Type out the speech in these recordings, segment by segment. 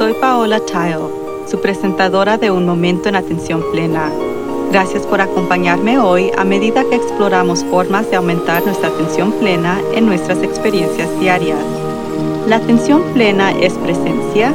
Soy Paola Tile, su presentadora de Un Momento en Atención Plena. Gracias por acompañarme hoy a medida que exploramos formas de aumentar nuestra atención plena en nuestras experiencias diarias. La atención plena es presencia,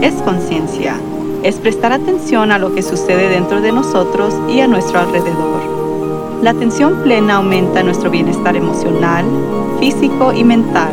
es conciencia, es prestar atención a lo que sucede dentro de nosotros y a nuestro alrededor. La atención plena aumenta nuestro bienestar emocional, físico y mental.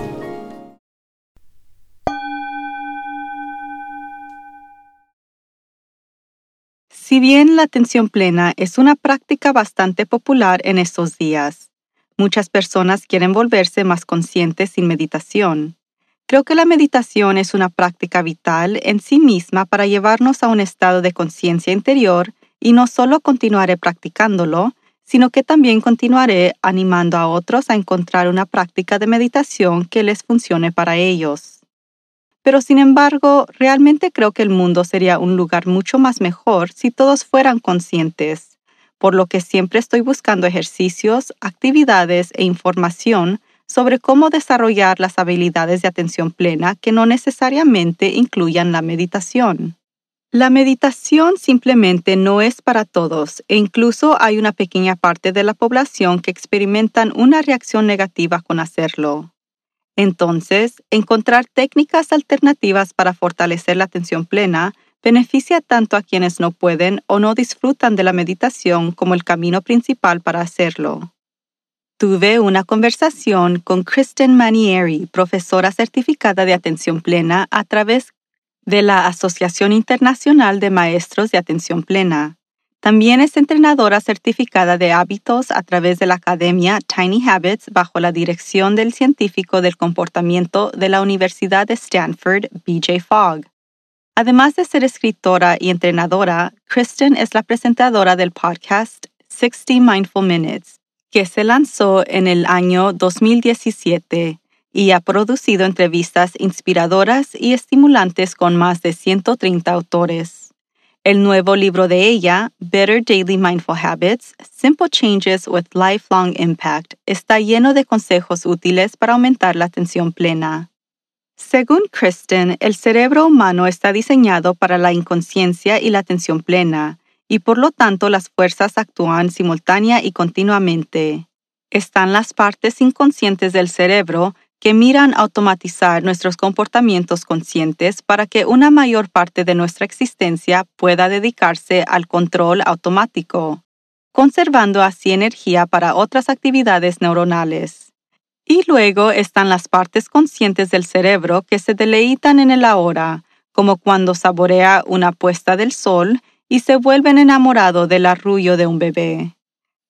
Si bien la atención plena es una práctica bastante popular en estos días, muchas personas quieren volverse más conscientes sin meditación. Creo que la meditación es una práctica vital en sí misma para llevarnos a un estado de conciencia interior y no solo continuaré practicándolo, sino que también continuaré animando a otros a encontrar una práctica de meditación que les funcione para ellos. Pero sin embargo, realmente creo que el mundo sería un lugar mucho más mejor si todos fueran conscientes, por lo que siempre estoy buscando ejercicios, actividades e información sobre cómo desarrollar las habilidades de atención plena que no necesariamente incluyan la meditación. La meditación simplemente no es para todos e incluso hay una pequeña parte de la población que experimentan una reacción negativa con hacerlo. Entonces, encontrar técnicas alternativas para fortalecer la atención plena beneficia tanto a quienes no pueden o no disfrutan de la meditación como el camino principal para hacerlo. Tuve una conversación con Kristen Manieri, profesora certificada de atención plena a través de la Asociación Internacional de Maestros de Atención Plena. También es entrenadora certificada de hábitos a través de la Academia Tiny Habits bajo la dirección del científico del comportamiento de la Universidad de Stanford, BJ Fogg. Además de ser escritora y entrenadora, Kristen es la presentadora del podcast 60 Mindful Minutes, que se lanzó en el año 2017 y ha producido entrevistas inspiradoras y estimulantes con más de 130 autores. El nuevo libro de ella, Better Daily Mindful Habits, Simple Changes with Lifelong Impact, está lleno de consejos útiles para aumentar la atención plena. Según Kristen, el cerebro humano está diseñado para la inconsciencia y la atención plena, y por lo tanto las fuerzas actúan simultánea y continuamente. Están las partes inconscientes del cerebro que miran automatizar nuestros comportamientos conscientes para que una mayor parte de nuestra existencia pueda dedicarse al control automático, conservando así energía para otras actividades neuronales. Y luego están las partes conscientes del cerebro que se deleitan en el ahora, como cuando saborea una puesta del sol y se vuelven enamorados del arrullo de un bebé.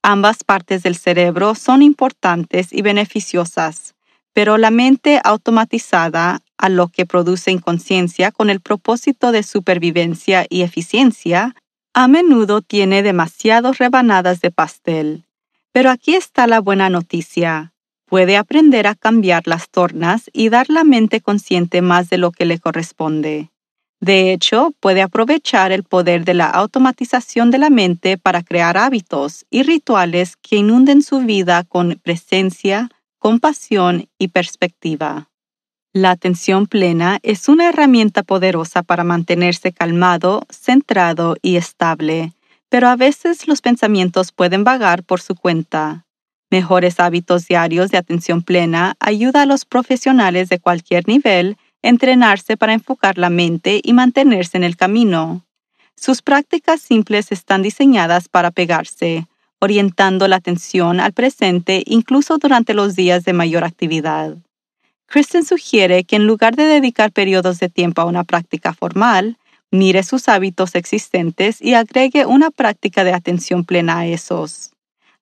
Ambas partes del cerebro son importantes y beneficiosas, pero la mente automatizada a lo que produce inconsciencia con el propósito de supervivencia y eficiencia, a menudo tiene demasiadas rebanadas de pastel. Pero aquí está la buena noticia. Puede aprender a cambiar las tornas y dar la mente consciente más de lo que le corresponde. De hecho, puede aprovechar el poder de la automatización de la mente para crear hábitos y rituales que inunden su vida con presencia, compasión y perspectiva. La atención plena es una herramienta poderosa para mantenerse calmado, centrado y estable, pero a veces los pensamientos pueden vagar por su cuenta. Mejores hábitos diarios de atención plena ayuda a los profesionales de cualquier nivel a entrenarse para enfocar la mente y mantenerse en el camino. Sus prácticas simples están diseñadas para pegarse, orientando la atención al presente incluso durante los días de mayor actividad. Kristen sugiere que en lugar de dedicar periodos de tiempo a una práctica formal, mire sus hábitos existentes y agregue una práctica de atención plena a esos.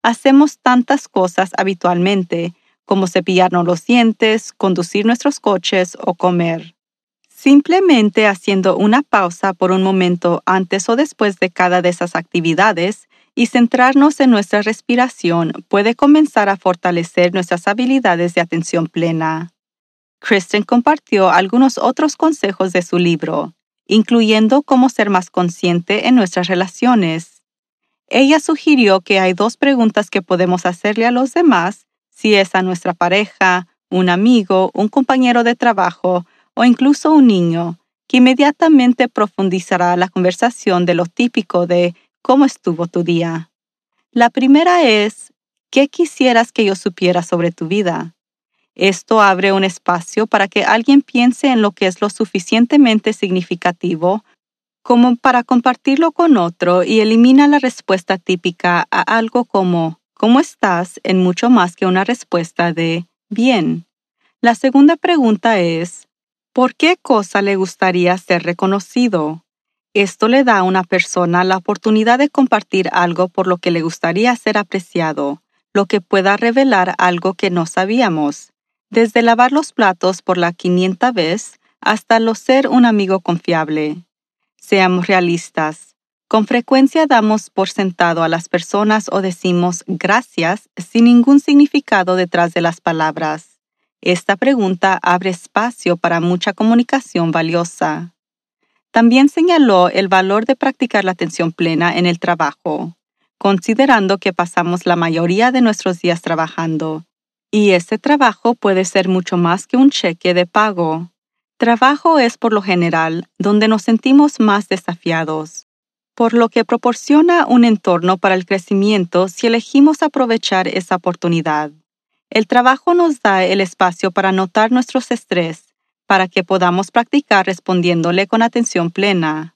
Hacemos tantas cosas habitualmente, como cepillarnos los dientes, conducir nuestros coches o comer. Simplemente haciendo una pausa por un momento antes o después de cada de esas actividades y centrarnos en nuestra respiración puede comenzar a fortalecer nuestras habilidades de atención plena. Kristen compartió algunos otros consejos de su libro, incluyendo cómo ser más consciente en nuestras relaciones. Ella sugirió que hay dos preguntas que podemos hacerle a los demás, si es a nuestra pareja, un amigo, un compañero de trabajo o incluso un niño, que inmediatamente profundizará la conversación de lo típico de ¿cómo estuvo tu día? La primera es, ¿qué quisieras que yo supiera sobre tu vida? Esto abre un espacio para que alguien piense en lo que es lo suficientemente significativo como para compartirlo con otro y elimina la respuesta típica a algo como ¿cómo estás? en mucho más que una respuesta de bien. La segunda pregunta es ¿Por qué cosa le gustaría ser reconocido? Esto le da a una persona la oportunidad de compartir algo por lo que le gustaría ser apreciado, lo que pueda revelar algo que no sabíamos, desde lavar los platos por la quinienta vez hasta lo ser un amigo confiable. Seamos realistas. Con frecuencia damos por sentado a las personas o decimos gracias sin ningún significado detrás de las palabras. Esta pregunta abre espacio para mucha comunicación valiosa. También señaló el valor de practicar la atención plena en el trabajo, considerando que pasamos la mayoría de nuestros días trabajando, y ese trabajo puede ser mucho más que un cheque de pago. Trabajo es por lo general donde nos sentimos más desafiados, por lo que proporciona un entorno para el crecimiento si elegimos aprovechar esa oportunidad. El trabajo nos da el espacio para notar nuestros estrés, para que podamos practicar respondiéndole con atención plena.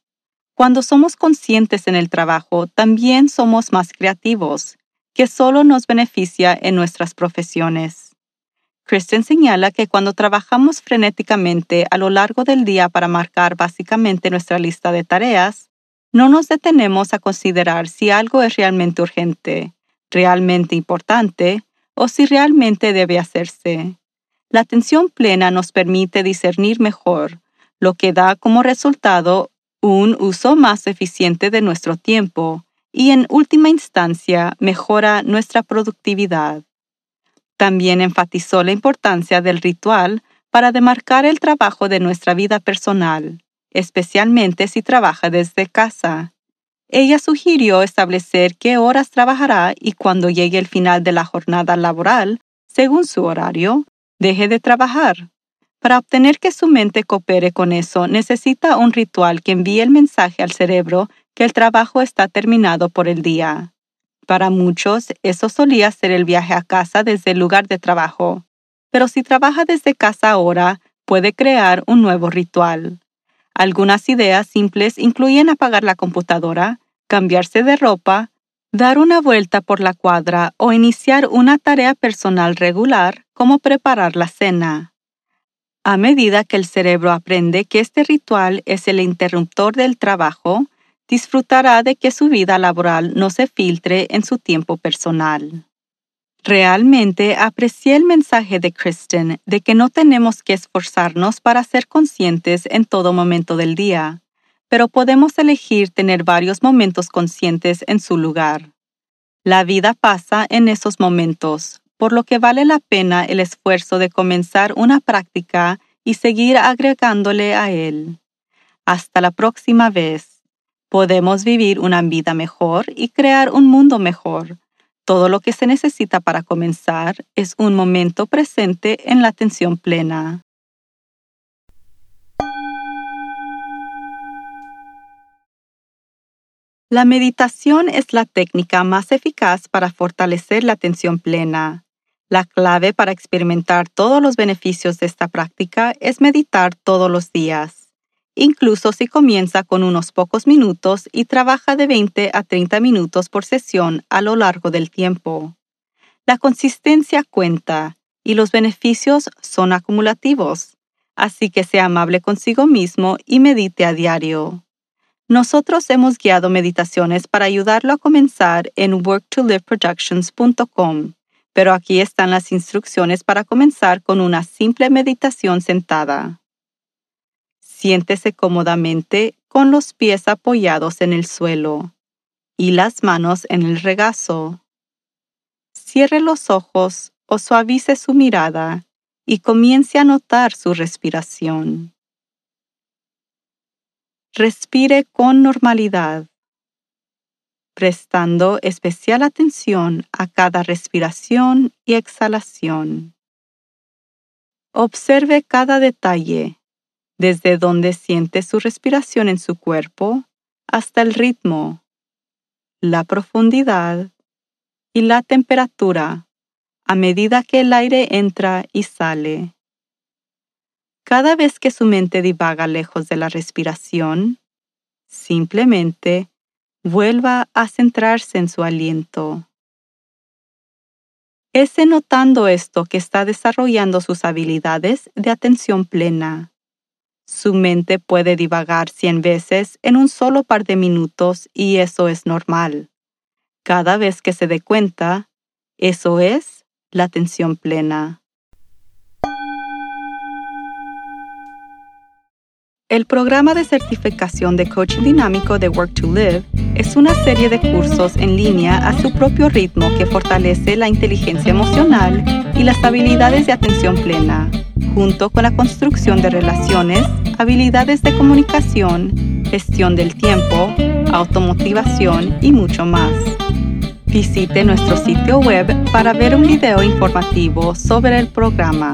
Cuando somos conscientes en el trabajo, también somos más creativos, que solo nos beneficia en nuestras profesiones. Kristen señala que cuando trabajamos frenéticamente a lo largo del día para marcar básicamente nuestra lista de tareas, no nos detenemos a considerar si algo es realmente urgente, realmente importante o si realmente debe hacerse. La atención plena nos permite discernir mejor, lo que da como resultado un uso más eficiente de nuestro tiempo y en última instancia mejora nuestra productividad. También enfatizó la importancia del ritual para demarcar el trabajo de nuestra vida personal, especialmente si trabaja desde casa, ella sugirió establecer qué horas trabajará y cuando llegue el final de la jornada laboral, según su horario, deje de trabajar. Para obtener que su mente coopere con eso, necesita un ritual que envíe el mensaje al cerebro que el trabajo está terminado por el día. Para muchos, eso solía ser el viaje a casa desde el lugar de trabajo. Pero si trabaja desde casa ahora, puede crear un nuevo ritual. Algunas ideas simples incluyen apagar la computadora, cambiarse de ropa, dar una vuelta por la cuadra o iniciar una tarea personal regular como preparar la cena. A medida que el cerebro aprende que este ritual es el interruptor del trabajo, disfrutará de que su vida laboral no se filtre en su tiempo personal. Realmente aprecié el mensaje de Kristen de que no tenemos que esforzarnos para ser conscientes en todo momento del día pero podemos elegir tener varios momentos conscientes en su lugar. La vida pasa en esos momentos, por lo que vale la pena el esfuerzo de comenzar una práctica y seguir agregándole a él. Hasta la próxima vez. Podemos vivir una vida mejor y crear un mundo mejor. Todo lo que se necesita para comenzar es un momento presente en la atención plena. La meditación es la técnica más eficaz para fortalecer la atención plena. La clave para experimentar todos los beneficios de esta práctica es meditar todos los días, incluso si comienza con unos pocos minutos y trabaja de 20 a 30 minutos por sesión a lo largo del tiempo. La consistencia cuenta y los beneficios son acumulativos, así que sea amable consigo mismo y medite a diario. Nosotros hemos guiado meditaciones para ayudarlo a comenzar en worktoliveproductions.com, pero aquí están las instrucciones para comenzar con una simple meditación sentada. Siéntese cómodamente con los pies apoyados en el suelo y las manos en el regazo. Cierre los ojos o suavice su mirada y comience a notar su respiración. Respire con normalidad, prestando especial atención a cada respiración y exhalación. Observe cada detalle, desde donde siente su respiración en su cuerpo hasta el ritmo, la profundidad y la temperatura a medida que el aire entra y sale. Cada vez que su mente divaga lejos de la respiración, simplemente vuelva a centrarse en su aliento. Es notando esto que está desarrollando sus habilidades de atención plena. Su mente puede divagar cien veces en un solo par de minutos y eso es normal. Cada vez que se dé cuenta, eso es la atención plena. El programa de certificación de coaching dinámico de Work to Live es una serie de cursos en línea a su propio ritmo que fortalece la inteligencia emocional y las habilidades de atención plena, junto con la construcción de relaciones, habilidades de comunicación, gestión del tiempo, automotivación y mucho más. Visite nuestro sitio web para ver un video informativo sobre el programa.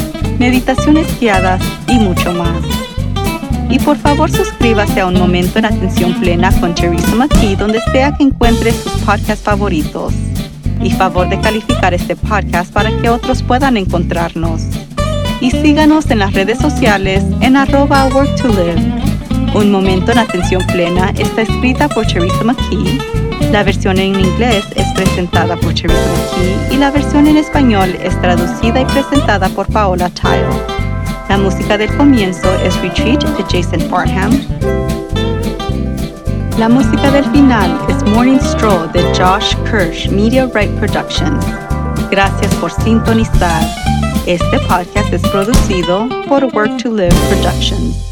meditaciones guiadas y mucho más. Y por favor suscríbase a Un Momento en Atención Plena con Teresa McKee donde sea que encuentre sus podcasts favoritos. Y favor de calificar este podcast para que otros puedan encontrarnos. Y síganos en las redes sociales en arroba work to live. Un Momento en Atención Plena está escrita por Teresa McKee la versión en inglés es presentada por Teresa McKee y la versión en español es traducida y presentada por Paola Tile. La música del comienzo es Retreat de Jason Farham. La música del final es Morning Stroll de Josh Kirsch Media Right Productions. Gracias por sintonizar. Este podcast es producido por Work to Live Productions.